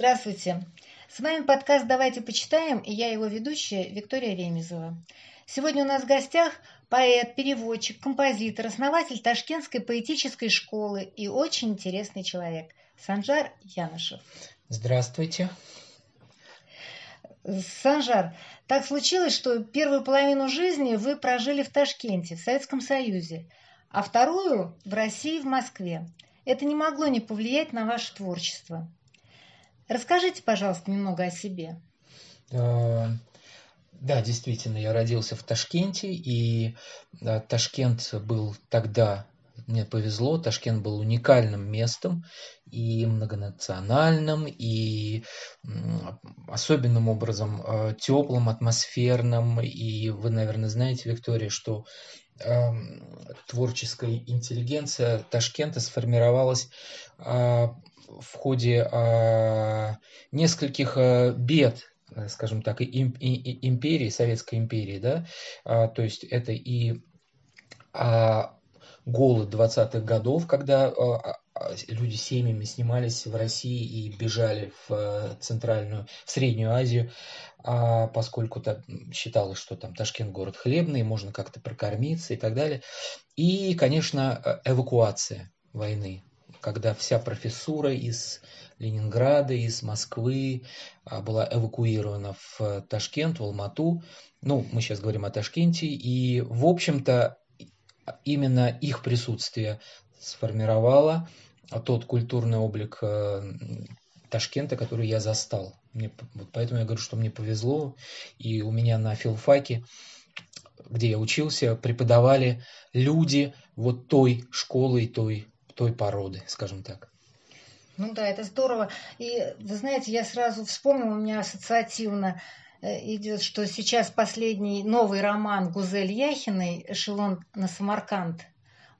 Здравствуйте. С вами подкаст «Давайте почитаем» и я его ведущая Виктория Ремезова. Сегодня у нас в гостях поэт, переводчик, композитор, основатель Ташкентской поэтической школы и очень интересный человек Санжар Янышев. Здравствуйте. Санжар, так случилось, что первую половину жизни вы прожили в Ташкенте, в Советском Союзе, а вторую в России, в Москве. Это не могло не повлиять на ваше творчество. Расскажите, пожалуйста, немного о себе. Э, да, действительно, я родился в Ташкенте, и Ташкент был тогда, мне повезло, Ташкент был уникальным местом, и многонациональным, и особенным образом э, теплым, атмосферным. И вы, наверное, знаете, Виктория, что эм, творческая интеллигенция Ташкента сформировалась а, в ходе а, нескольких э, бед, э, скажем так, империи, Советской империи, да, а, то есть это и а, голод 20-х годов, когда люди семьями снимались в России и бежали в центральную, в Среднюю Азию, поскольку там считалось, что там Ташкент город хлебный, можно как-то прокормиться и так далее. И, конечно, э, эвакуация войны когда вся профессура из Ленинграда, из Москвы а, была эвакуирована в Ташкент, в Алмату. Ну, мы сейчас говорим о Ташкенте. И, в общем-то, именно их присутствие сформировало тот культурный облик э, Ташкента, который я застал. Мне, поэтому я говорю, что мне повезло. И у меня на филфаке, где я учился, преподавали люди вот той школы и той той породы, скажем так. Ну да, это здорово. И вы знаете, я сразу вспомнила, у меня ассоциативно э, идет, что сейчас последний новый роман Гузель Яхиной «Эшелон на Самарканд».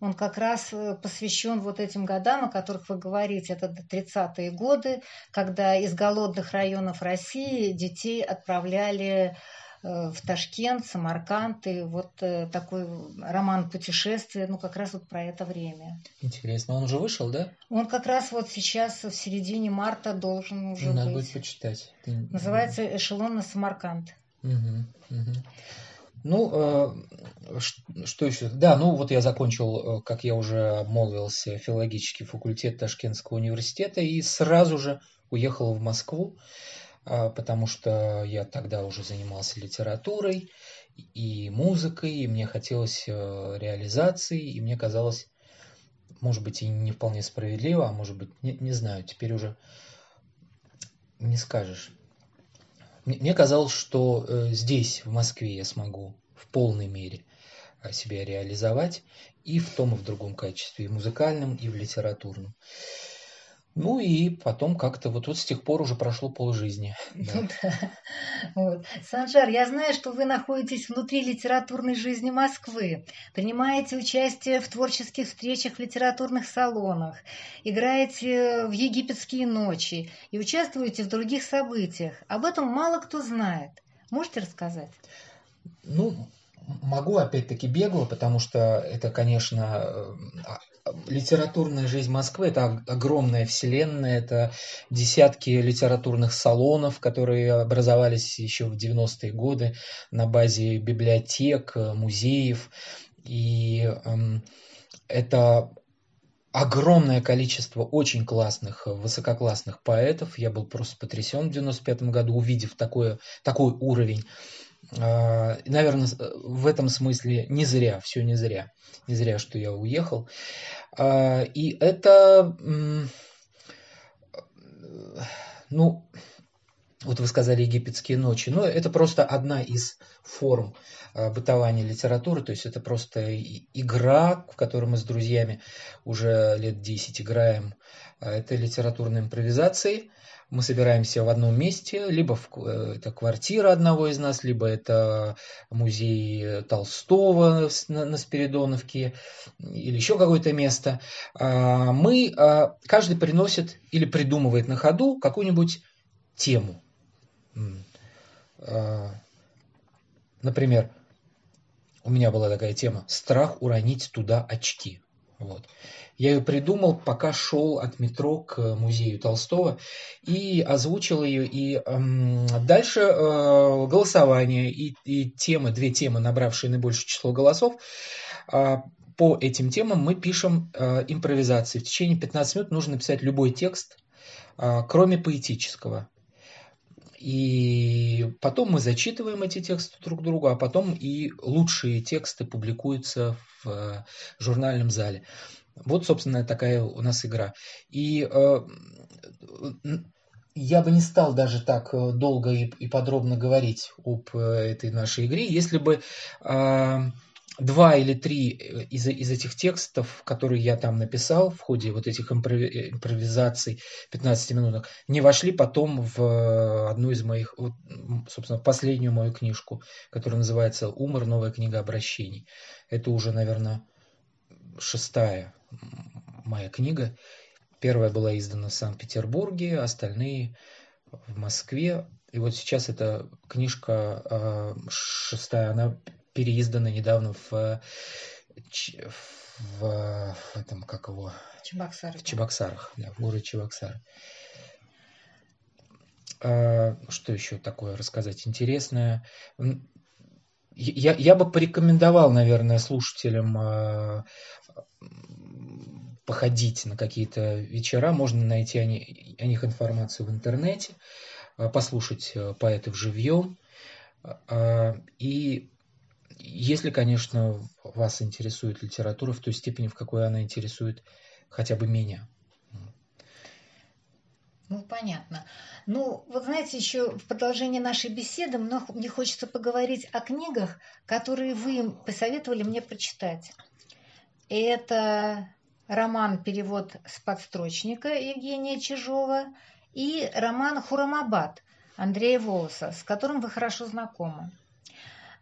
Он как раз э, посвящен вот этим годам, о которых вы говорите. Это 30-е годы, когда из голодных районов России детей отправляли в Ташкент, Самарканд, и вот э, такой роман путешествия, ну как раз вот про это время. Интересно, он уже вышел, да? Он как раз вот сейчас в середине марта должен уже Надо быть. будет почитать. Ты... Называется «Эшелон на Самарканд». Угу, угу. Ну, э, что еще? Да, ну вот я закончил, как я уже обмолвился, филологический факультет Ташкентского университета и сразу же уехал в Москву. А, потому что я тогда уже занимался литературой и музыкой, и мне хотелось э, реализации, и мне казалось, может быть, и не вполне справедливо, а может быть, не, не знаю, теперь уже не скажешь. Мне казалось, что э, здесь, в Москве, я смогу в полной мере э, себя реализовать и в том, и в другом качестве, и в музыкальном, и в литературном. Ну и потом как-то вот, вот с тех пор уже прошло полжизни. Да. Ну да. Вот. Санжар, я знаю, что вы находитесь внутри литературной жизни Москвы, принимаете участие в творческих встречах в литературных салонах, играете в египетские ночи и участвуете в других событиях. Об этом мало кто знает. Можете рассказать? Ну, могу опять-таки бегло, потому что это, конечно, э, литературная жизнь Москвы – это огромная вселенная, это десятки литературных салонов, которые образовались еще в 90-е годы на базе библиотек, музеев. И эм, это огромное количество очень классных, высококлассных поэтов. Я был просто потрясен в 95 году, увидев такое, такой уровень. А, наверное, в этом смысле не зря, все не зря. Не зря, что я уехал. А, и это, ну, вот вы сказали египетские ночи, но это просто одна из форм а, бытования литературы, то есть это просто игра, в которой мы с друзьями уже лет 10 играем. Это литературные импровизации, мы собираемся в одном месте, либо в, э, это квартира одного из нас, либо это музей Толстого на, на Спиридоновке, или еще какое-то место. А, мы, а, каждый приносит или придумывает на ходу какую-нибудь тему. А, например, у меня была такая тема «Страх уронить туда очки». Вот. Я ее придумал, пока шел от метро к музею Толстого и озвучил ее. И эм, дальше э, голосование и, и темы, две темы, набравшие наибольшее число голосов. Э, по этим темам мы пишем э, импровизации. В течение 15 минут нужно написать любой текст, э, кроме поэтического. И потом мы зачитываем эти тексты друг другу, а потом и лучшие тексты публикуются в э, журнальном зале. Вот, собственно, такая у нас игра. И э, я бы не стал даже так э, долго и, и подробно говорить об э, этой нашей игре, если бы э, два или три из, из этих текстов, которые я там написал в ходе вот этих импровизаций 15 минуток, не вошли потом в одну из моих, вот, собственно, последнюю мою книжку, которая называется «Умор. Новая книга обращений». Это уже, наверное, шестая моя книга. Первая была издана в Санкт-Петербурге, остальные в Москве. И вот сейчас эта книжка э, шестая, она переиздана недавно в, в, в этом, как его? Чебоксарах. В Чебоксарах, да, в городе Чебоксары. А, что еще такое рассказать интересное? Я, я бы порекомендовал, наверное, слушателям а, походить на какие-то вечера, можно найти о, них, о них информацию в интернете, а, послушать э, поэтов живьем. А, и если, конечно, вас интересует литература в той степени, в какой она интересует хотя бы меня. Ну, понятно. Ну, вот знаете, еще в продолжении нашей беседы мне хочется поговорить о книгах, которые вы посоветовали мне прочитать. Это роман «Перевод с подстрочника» Евгения Чижова и роман «Хурамабад» Андрея Волоса, с которым вы хорошо знакомы.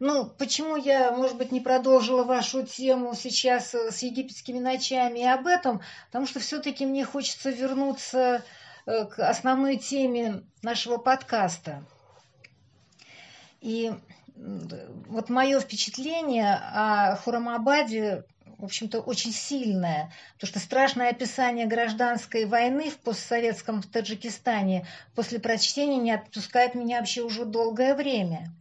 Ну, почему я, может быть, не продолжила вашу тему сейчас с египетскими ночами и об этом? Потому что все-таки мне хочется вернуться э, к основной теме нашего подкаста. И вот мое впечатление о Хурамабаде в общем-то, очень сильное, потому что страшное описание гражданской войны в постсоветском Таджикистане после прочтения не отпускает меня вообще уже долгое время.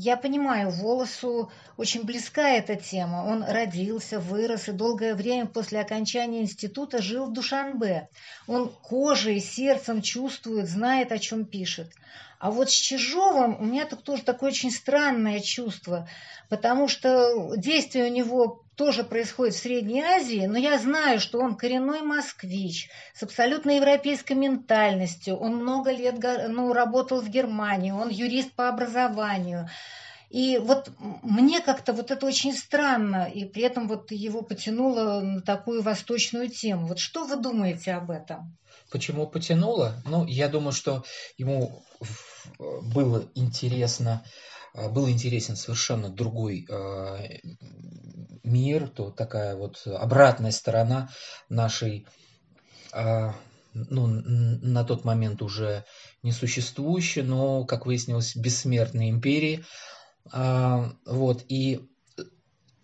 Я понимаю, Волосу очень близка эта тема. Он родился, вырос и долгое время после окончания института жил в Душанбе. Он кожей и сердцем чувствует, знает, о чем пишет. А вот с Чижовым у меня так тоже такое очень странное чувство, потому что действие у него тоже происходит в Средней Азии, но я знаю, что он коренной москвич с абсолютно европейской ментальностью. Он много лет ну, работал в Германии, он юрист по образованию. И вот мне как-то вот это очень странно, и при этом вот его потянуло на такую восточную тему. Вот что вы думаете об этом? Почему потянуло? Ну, я думаю, что ему было интересно, был интересен совершенно другой а, мир, то такая вот обратная сторона нашей, а, ну, на тот момент уже несуществующей, но, как выяснилось, бессмертной империи. А, вот, и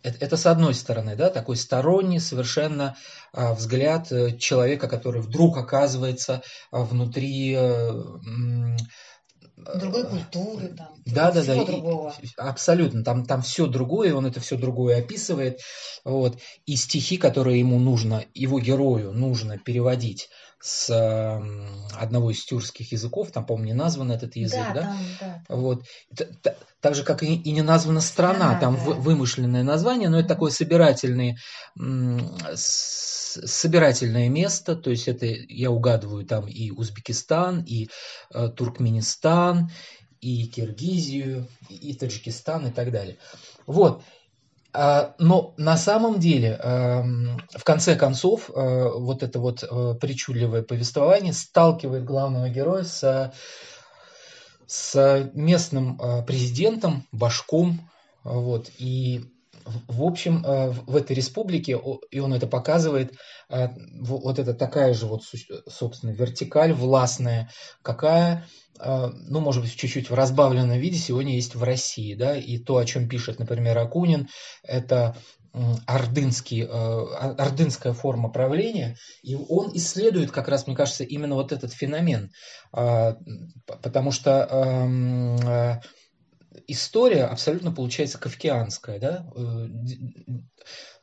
это, это с одной стороны, да, такой сторонний совершенно а, взгляд э, человека, который вдруг оказывается внутри другой культуры, там, да, да, да, другого. абсолютно, там, там все другое, он это все другое описывает, вот, и стихи, которые ему нужно, его герою нужно переводить с одного из тюркских языков, там, по-моему, не назван этот язык, да, да? Там, да, вот, так же, как и, и не названа страна, да, там да. вымышленное название, но это такое собирательное, собирательное место, то есть это, я угадываю, там и Узбекистан, и э, Туркменистан, и Киргизию, и, и Таджикистан, и так далее. Вот, но на самом деле, эм, в конце концов, э, вот это вот причудливое повествование сталкивает главного героя с с местным президентом, Башком, вот, и в общем, э, в этой республике, и он это показывает, э, вот это такая же вот, собственно, вертикаль властная, какая, ну, может быть, чуть-чуть в разбавленном виде сегодня есть в России, да, и то, о чем пишет, например, Акунин, это ордынский, э, ордынская форма правления, и он исследует как раз, мне кажется, именно вот этот феномен, потому что эм, э, история абсолютно получается кавкианская, да, э,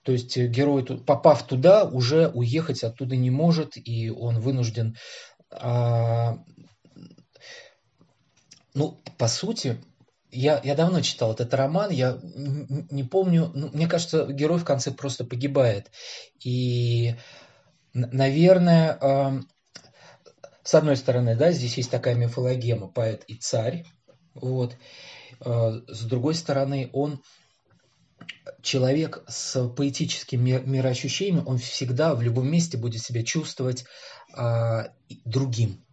то есть герой, попав туда, уже уехать оттуда не может, и он вынужден а, ну, по сути, я, я давно читал этот роман, я не помню, ну, мне кажется, герой в конце просто погибает. И, наверное, э, с одной стороны, да, здесь есть такая мифологема, поэт и царь, вот. Э, с другой стороны, он человек с поэтическим мироощущением, он всегда в любом месте будет себя чувствовать э, другим,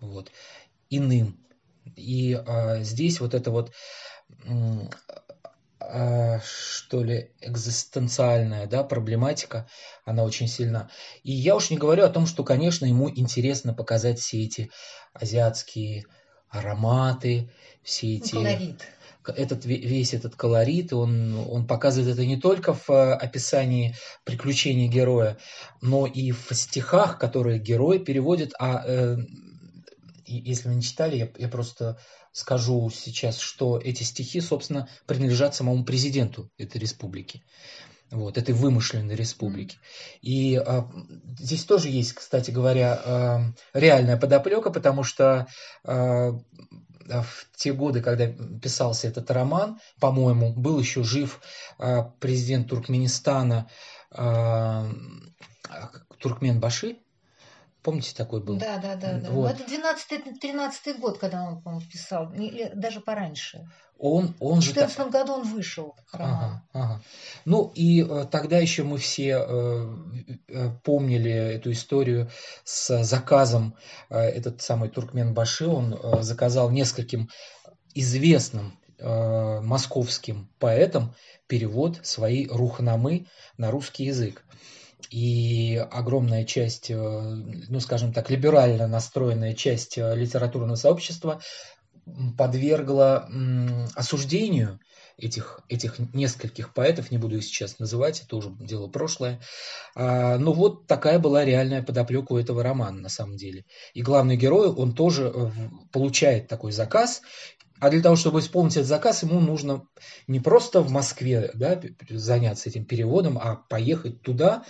вот, иным, и а, здесь вот это вот а, что ли, экзистенциальная да, проблематика, она очень сильна. И я уж не говорю о том, что, конечно, ему интересно показать все эти азиатские ароматы, все эти... Колорит. Этот, весь этот колорит, он, он показывает это не только в а, описании приключений героя, но и в стихах, которые герой переводит, а э, если вы не читали, я, я просто скажу сейчас, что эти стихи, собственно, принадлежат самому президенту этой республики. Вот, этой вымышленной республики. И а, здесь тоже есть, кстати говоря, а, реальная подоплека, потому что а, в те годы, когда писался этот роман, по-моему, был еще жив а, президент Туркменистана а, Туркмен Баши, Помните, такой был? Да, да, да. да. Вот. Это 12-13 год, когда он, по писал, даже пораньше. Он, он в 2014 же... году он вышел. Ага, ага. Ну и э, тогда еще мы все э, э, помнили эту историю с заказом. Э, этот самый Туркмен Баши, он э, заказал нескольким известным э, московским поэтам перевод своей рухнамы на русский язык и огромная часть, э, ну скажем так, либерально настроенная часть э, литературного сообщества подвергла осуждению этих, этих нескольких поэтов, не буду их сейчас называть, это уже дело прошлое. А, но вот такая была реальная подоплека у этого романа на самом деле. И главный герой, он тоже э, получает такой заказ, а для того, чтобы исполнить этот заказ, ему нужно не просто в Москве да, заняться этим переводом, а поехать туда,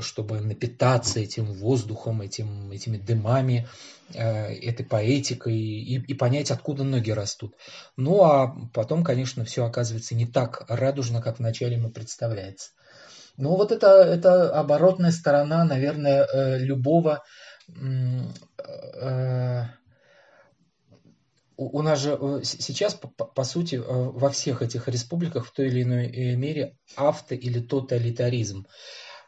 чтобы напитаться этим воздухом, этим, этими дымами, э, этой поэтикой и, и понять, откуда ноги растут. Ну а потом, конечно, все оказывается не так радужно, как вначале ему представляется. Ну вот это, это оборотная сторона, наверное, э, любого э, у нас же э, сейчас, по, по сути, э, во всех этих республиках в той или иной э, мере авто- или тоталитаризм.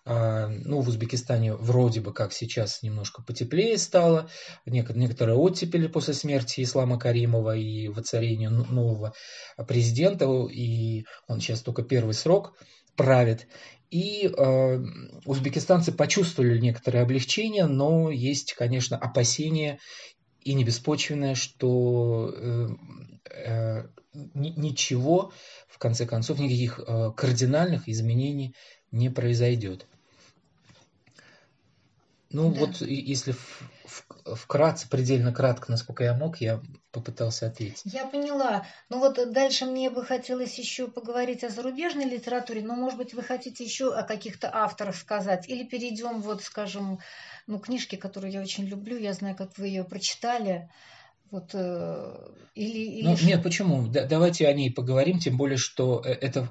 А, ну, в Узбекистане вроде бы как сейчас немножко потеплее стало, некоторые оттепели после смерти Ислама Каримова и воцарения нового президента, и он сейчас только первый срок правит. И э, узбекистанцы почувствовали некоторое облегчение, но есть, конечно, опасения и не беспочвенное, что э, э, ничего, в конце концов, никаких э, кардинальных изменений не произойдет. Ну да. вот если вкратце, предельно кратко, насколько я мог, я попытался ответить. Я поняла. Ну вот дальше мне бы хотелось еще поговорить о зарубежной литературе, но, может быть, вы хотите еще о каких-то авторах сказать? Или перейдем, вот, скажем, ну, книжки, которую я очень люблю, я знаю, как вы ее прочитали. Вот, э, или, или... Ну, нет, почему? Да, давайте о ней поговорим, тем более, что э, это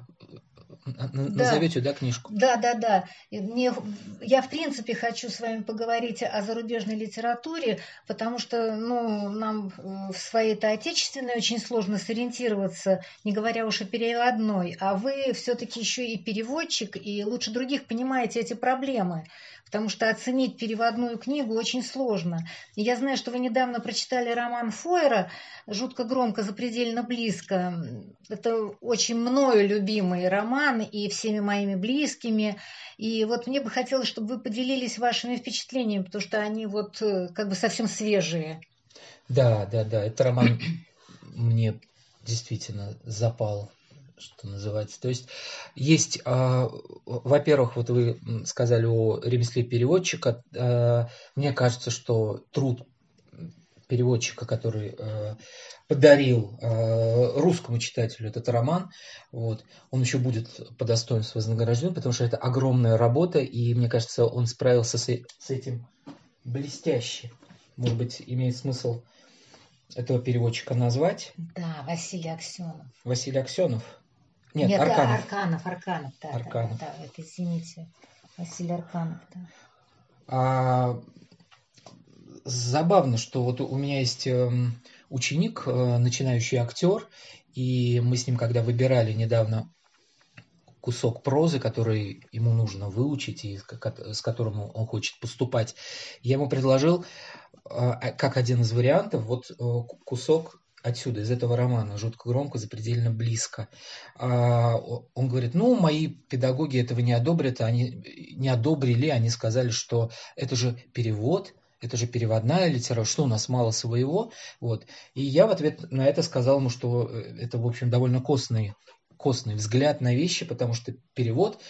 Назовете, да, книжку? Да, да, да. Мне, я, в принципе, хочу с вами поговорить о зарубежной литературе, потому что ну, нам э, в своей-то отечественной очень сложно сориентироваться, не говоря уж о переводной. А вы все-таки еще и переводчик, и лучше других понимаете эти проблемы потому что оценить переводную книгу очень сложно. Я знаю, что вы недавно прочитали роман Фойера «Жутко громко, запредельно близко». Это очень мною любимый роман и всеми моими близкими. И вот мне бы хотелось, чтобы вы поделились вашими впечатлениями, потому что они вот э, как бы совсем свежие. Да, да, да, это роман мне действительно запал что называется. То есть есть, э, во-первых, вот вы сказали о ремесле переводчика. Э, мне кажется, что труд переводчика, который э, подарил русскому читателю этот роман, вот, он еще будет по достоинству вознагражден, потому что это огромная работа, и мне кажется, он справился с, с этим блестяще. Может быть, имеет смысл этого переводчика назвать? Да, Василий Аксенов. Василий Аксенов? Нет, Нет Арканов. Арканов, Арканов, да, Арканов. Да, да, это, извините, Василий Арканов, да. А, забавно, что вот у меня есть эм, ученик, э, начинающий актер, и мы с ним, когда выбирали недавно кусок прозы, который ему нужно выучить и с которым он хочет поступать, я ему предложил э, как один из вариантов вот э, кусок отсюда, из этого романа, жутко громко, запредельно близко. А, он говорит, ну, мои педагоги этого не одобрят, они не одобрили, они сказали, что это же перевод, это же переводная литература, что у нас мало своего. Вот. И я в ответ на это сказал ему, что э, это, в общем, довольно костный, костный взгляд на вещи, потому что перевод,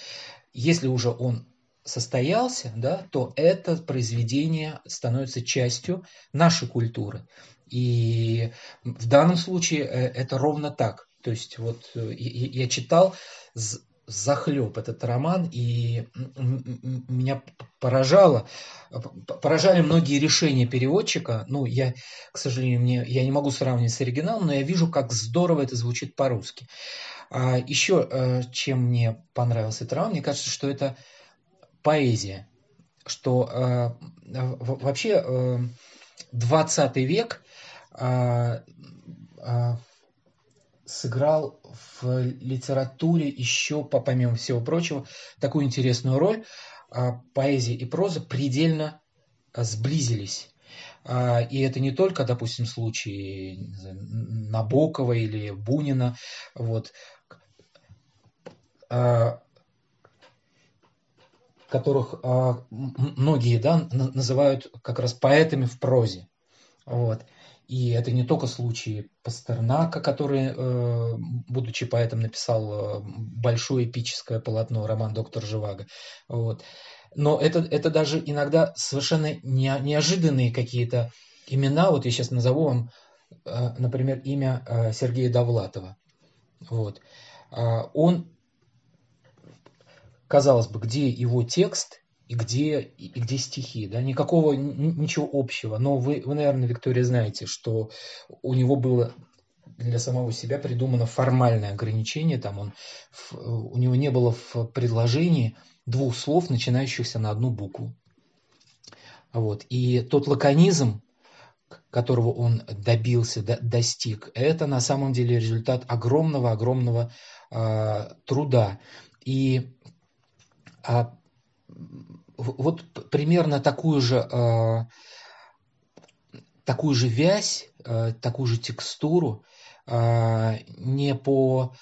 если уже он состоялся, да, то это произведение становится частью нашей культуры. И в данном случае э, это ровно так. То есть вот э, я читал захлеб этот роман, и меня поражало, поражали многие решения переводчика. Ну, я, к сожалению, мне, я не могу сравнивать с оригиналом, но я вижу, как здорово это звучит по-русски. А еще, э, чем мне понравился этот роман, мне кажется, что это поэзия. Что вообще 20 век а, а, сыграл в литературе еще, помимо всего прочего, такую интересную роль. А, поэзия и проза предельно сблизились. И это не только, допустим, случаи Набокова или Бунина, вот, которых многие да, называют как раз поэтами в прозе. Вот. И это не только случаи Пастернака, который, э, будучи поэтом, написал э, большое эпическое полотно, роман «Доктор Живаго». Вот. Но это, это даже иногда совершенно не, неожиданные какие-то имена. Вот я сейчас назову вам, э, например, имя Сергея Довлатова. Вот. А он, казалось бы, где его текст – и где, и где стихи, да, никакого, ничего общего. Но вы, вы, наверное, Виктория, знаете, что у него было для самого себя придумано формальное ограничение, там он, у него не было в предложении двух слов, начинающихся на одну букву. Вот. И тот лаконизм, которого он добился, достиг, это на самом деле результат огромного-огромного э, труда. И а, вот примерно такую же, а, такую же вязь, а, такую же текстуру, а, не по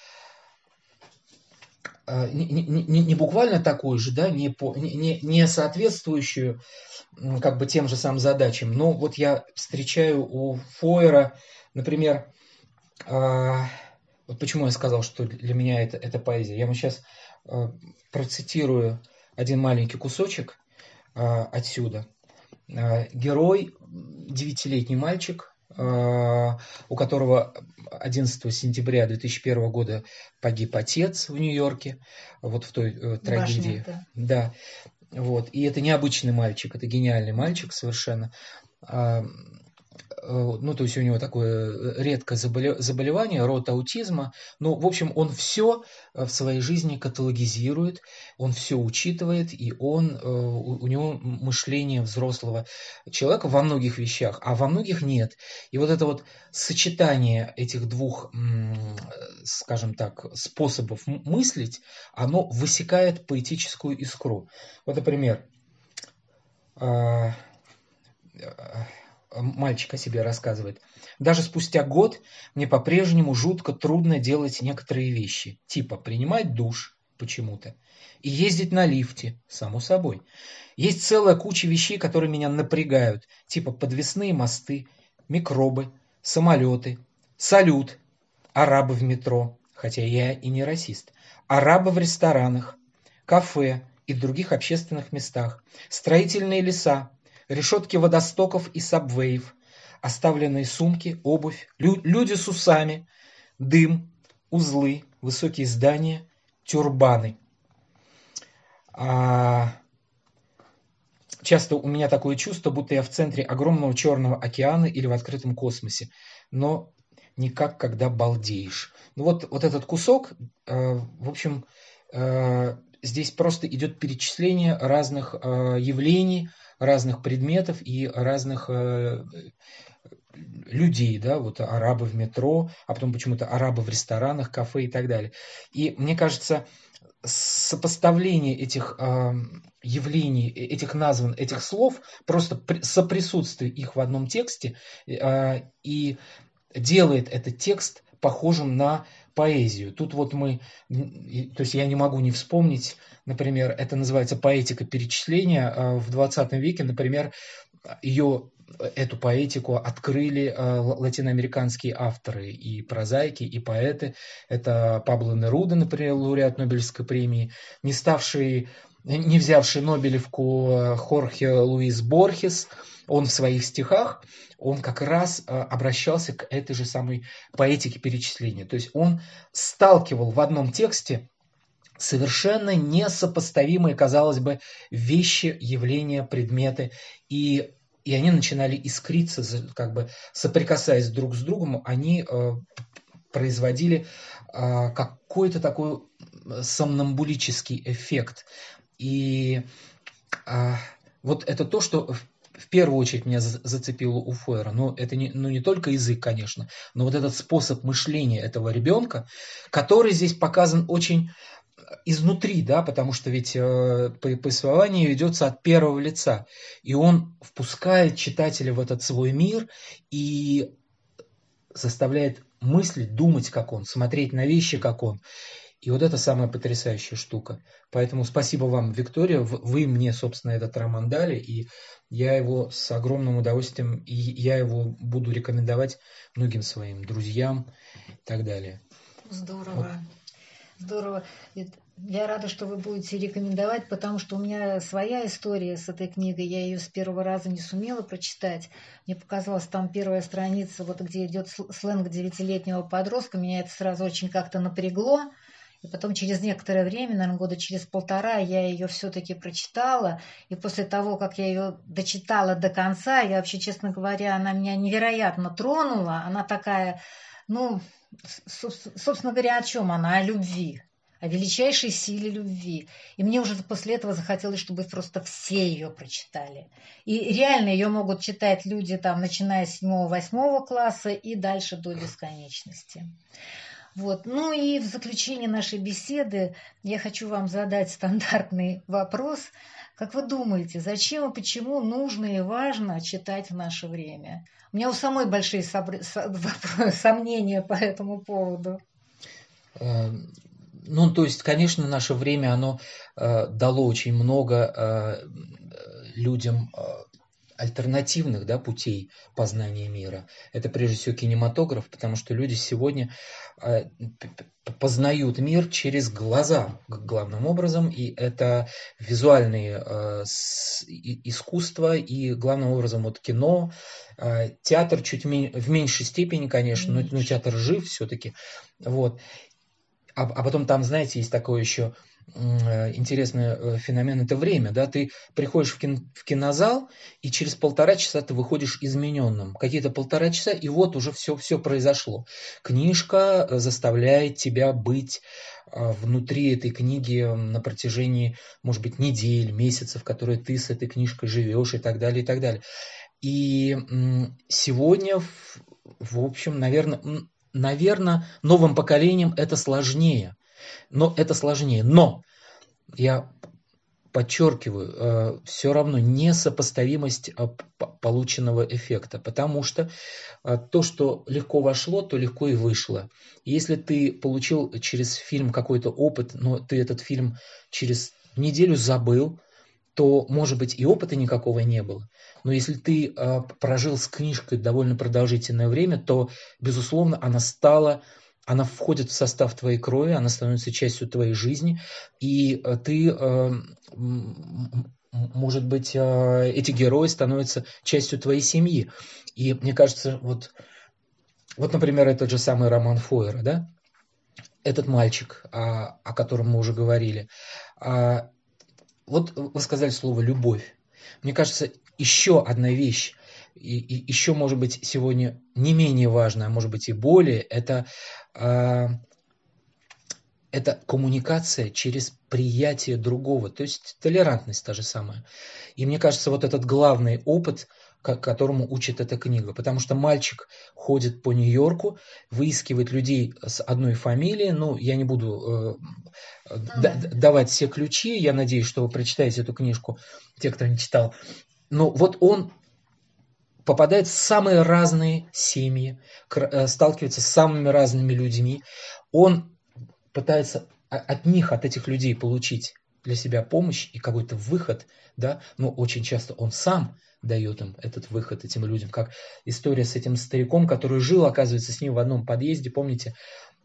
не, не, не буквально такую же, да, не, по, не, не соответствующую как бы тем же самым задачам. Но вот я встречаю у Фойера, например, вот почему я сказал, что для меня это, это поэзия. Я вам сейчас процитирую один маленький кусочек а, отсюда. А, герой, девятилетний мальчик, а, у которого 11 сентября 2001 года погиб отец в Нью-Йорке, вот в той э, трагедии. Башня, да. да. Вот. И это необычный мальчик, это гениальный мальчик совершенно. Э, ну, то есть у него такое э, редкое заболевание, род аутизма. Ну, в общем, он все э, в своей жизни каталогизирует, он все учитывает, и он, у него мышление взрослого человека во многих вещах, а во многих нет. И вот это вот сочетание этих двух, скажем так, способов мыслить, оно высекает поэтическую искру. Вот, например, мальчик о себе рассказывает. Даже спустя год мне по-прежнему жутко трудно делать некоторые вещи, типа принимать душ почему-то и ездить на лифте, само собой. Есть целая куча вещей, которые меня напрягают, типа подвесные мосты, микробы, самолеты, салют, арабы в метро, хотя я и не расист, арабы в ресторанах, кафе и других общественных местах, строительные леса, решетки водостоков и сабвеев, оставленные сумки, обувь, лю люди с усами, дым, узлы, высокие здания, тюрбаны. А... Часто у меня такое чувство, будто я в центре огромного черного океана или в открытом космосе, но не как когда балдеешь. Ну вот, вот этот кусок, э, в общем, э, здесь просто идет перечисление разных э, явлений, разных предметов и разных э, людей, да, вот арабы в метро, а потом почему-то арабы в ресторанах, кафе и так далее. И мне кажется, сопоставление этих э, явлений, этих назван, этих слов, просто при, соприсутствие их в одном тексте э, и делает этот текст похожим на поэзию. Тут вот мы, то есть я не могу не вспомнить, например, это называется поэтика перечисления. А, в 20 веке, например, ее эту поэтику открыли а, латиноамериканские авторы и прозаики, и поэты. Это Пабло Неруда, например, лауреат Нобелевской премии, не ставший, не взявший Нобелевку Хорхе Луис Борхес – он в своих стихах, он как раз э, обращался к этой же самой поэтике перечисления. То есть он сталкивал в одном тексте совершенно несопоставимые, казалось бы, вещи, явления, предметы, и, и они начинали искриться, как бы соприкасаясь друг с другом, они э, производили э, какой-то такой сомнамбулический эффект. И э, вот это то, что первую очередь меня зацепило у Фойера, но это не, ну, не только язык, конечно, но вот этот способ мышления этого ребенка, который здесь показан очень изнутри, да, потому что ведь э, повествование ведется от первого лица, и он впускает читателя в этот свой мир и заставляет мыслить, думать, как он, смотреть на вещи, как он. И вот это самая потрясающая штука. Поэтому спасибо вам, Виктория. Вы мне, собственно, этот роман дали, и я его с огромным удовольствием, и я его буду рекомендовать многим своим друзьям и так далее. Здорово. Вот. Здорово. Я рада, что вы будете рекомендовать, потому что у меня своя история с этой книгой. Я ее с первого раза не сумела прочитать. Мне показалось, там первая страница, вот где идет сленг девятилетнего подростка, меня это сразу очень как-то напрягло. И потом через некоторое время, наверное, года через полтора, я ее все-таки прочитала. И после того, как я ее дочитала до конца, я вообще, честно говоря, она меня невероятно тронула. Она такая, ну, собственно говоря, о чем она? О любви о величайшей силе любви. И мне уже после этого захотелось, чтобы просто все ее прочитали. И реально ее могут читать люди, там, начиная с 7-8 класса и дальше до бесконечности. Вот. Ну и в заключение нашей беседы я хочу вам задать стандартный вопрос. Как вы думаете, зачем и почему нужно и важно читать в наше время? У меня у самой большие сомнения по этому поводу. Э, ну, то есть, конечно, наше время, оно э, дало очень много э, людям альтернативных да, путей познания мира. Это прежде всего кинематограф, потому что люди сегодня э, познают мир через глаза главным образом, и это визуальные э, искусства, и главным образом вот кино, э, театр чуть в меньшей степени, конечно, но, но театр жив все-таки. Вот. А, а потом там, знаете, есть такое еще интересный э, феномен – это время. Да? Ты приходишь в, кино, в кинозал, и через полтора часа ты выходишь измененным. Какие-то полтора часа, и вот уже все, все произошло. Книжка э, заставляет тебя быть внутри этой книги на протяжении, может быть, недель, месяцев, которые ты с этой книжкой живешь и так далее, и так далее. И сегодня, в общем, наверное, наверное, новым поколениям это сложнее – но это сложнее. Но я подчеркиваю, э, все равно несопоставимость э, полученного эффекта, потому что э, то, что легко вошло, то легко и вышло. Если ты получил через фильм какой-то опыт, но ты этот фильм через неделю забыл, то, может быть, и опыта никакого не было. Но если ты прожил с книжкой довольно продолжительное время, то, безусловно, она стала она входит в состав твоей крови, она становится частью твоей жизни, и э, ты, э, может быть, э, эти герои становятся частью твоей семьи. И мне кажется, вот, вот, например, этот же самый роман Фойера, да, этот мальчик, о, о котором мы уже говорили, а, вот вы сказали слово «любовь». Мне кажется, еще одна вещь, и, и еще, может быть, сегодня не менее важная, а может быть и более, это, э, это коммуникация через приятие другого, то есть толерантность та же самая. И мне кажется, вот этот главный опыт, к которому учит эта книга. Потому что мальчик ходит по Нью-Йорку, выискивает людей с одной фамилией. Ну, я не буду э, да. давать все ключи. Я надеюсь, что вы прочитаете эту книжку, те, кто не читал. Но вот он попадает в самые разные семьи, э, сталкивается с самыми разными людьми. Он пытается от них, от этих людей получить для себя помощь и какой-то выход, да, но очень часто он сам дает им этот выход этим людям, как история с этим стариком, который жил, оказывается, с ним в одном подъезде, помните,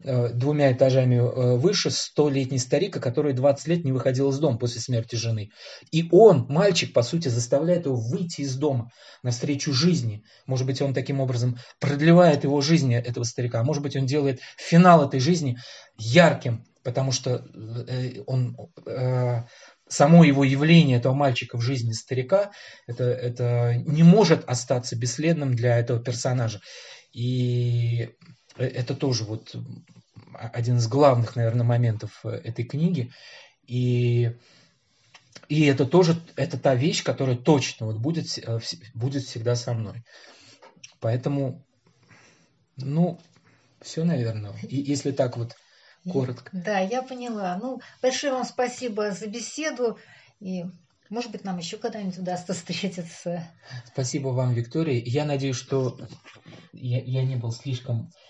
двумя этажами э, выше столетний старик, который 20 лет не выходил из дома после смерти жены. И он, мальчик, по сути, заставляет его выйти из дома навстречу жизни. Может быть, он таким образом продлевает его жизнь, этого старика. Может быть, он делает финал этой жизни ярким, потому что э, он, само его явление этого мальчика в жизни старика, это, это не может остаться бесследным для этого персонажа. И Э, это тоже вот один из главных, наверное, моментов э, этой книги. И, и это тоже это та вещь, которая точно вот будет, э, будет всегда со мной. Поэтому, ну, все, наверное. И если так вот коротко. Да, я поняла. Ну, большое вам спасибо за беседу. И, может быть, нам еще когда-нибудь удастся встретиться. Спасибо вам, Виктория. Я надеюсь, что я, я не был слишком Э,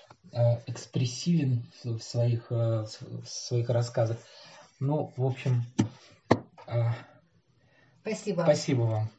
экспрессивен в своих, э, в своих рассказах. Ну, в общем, э, спасибо. Спасибо вам.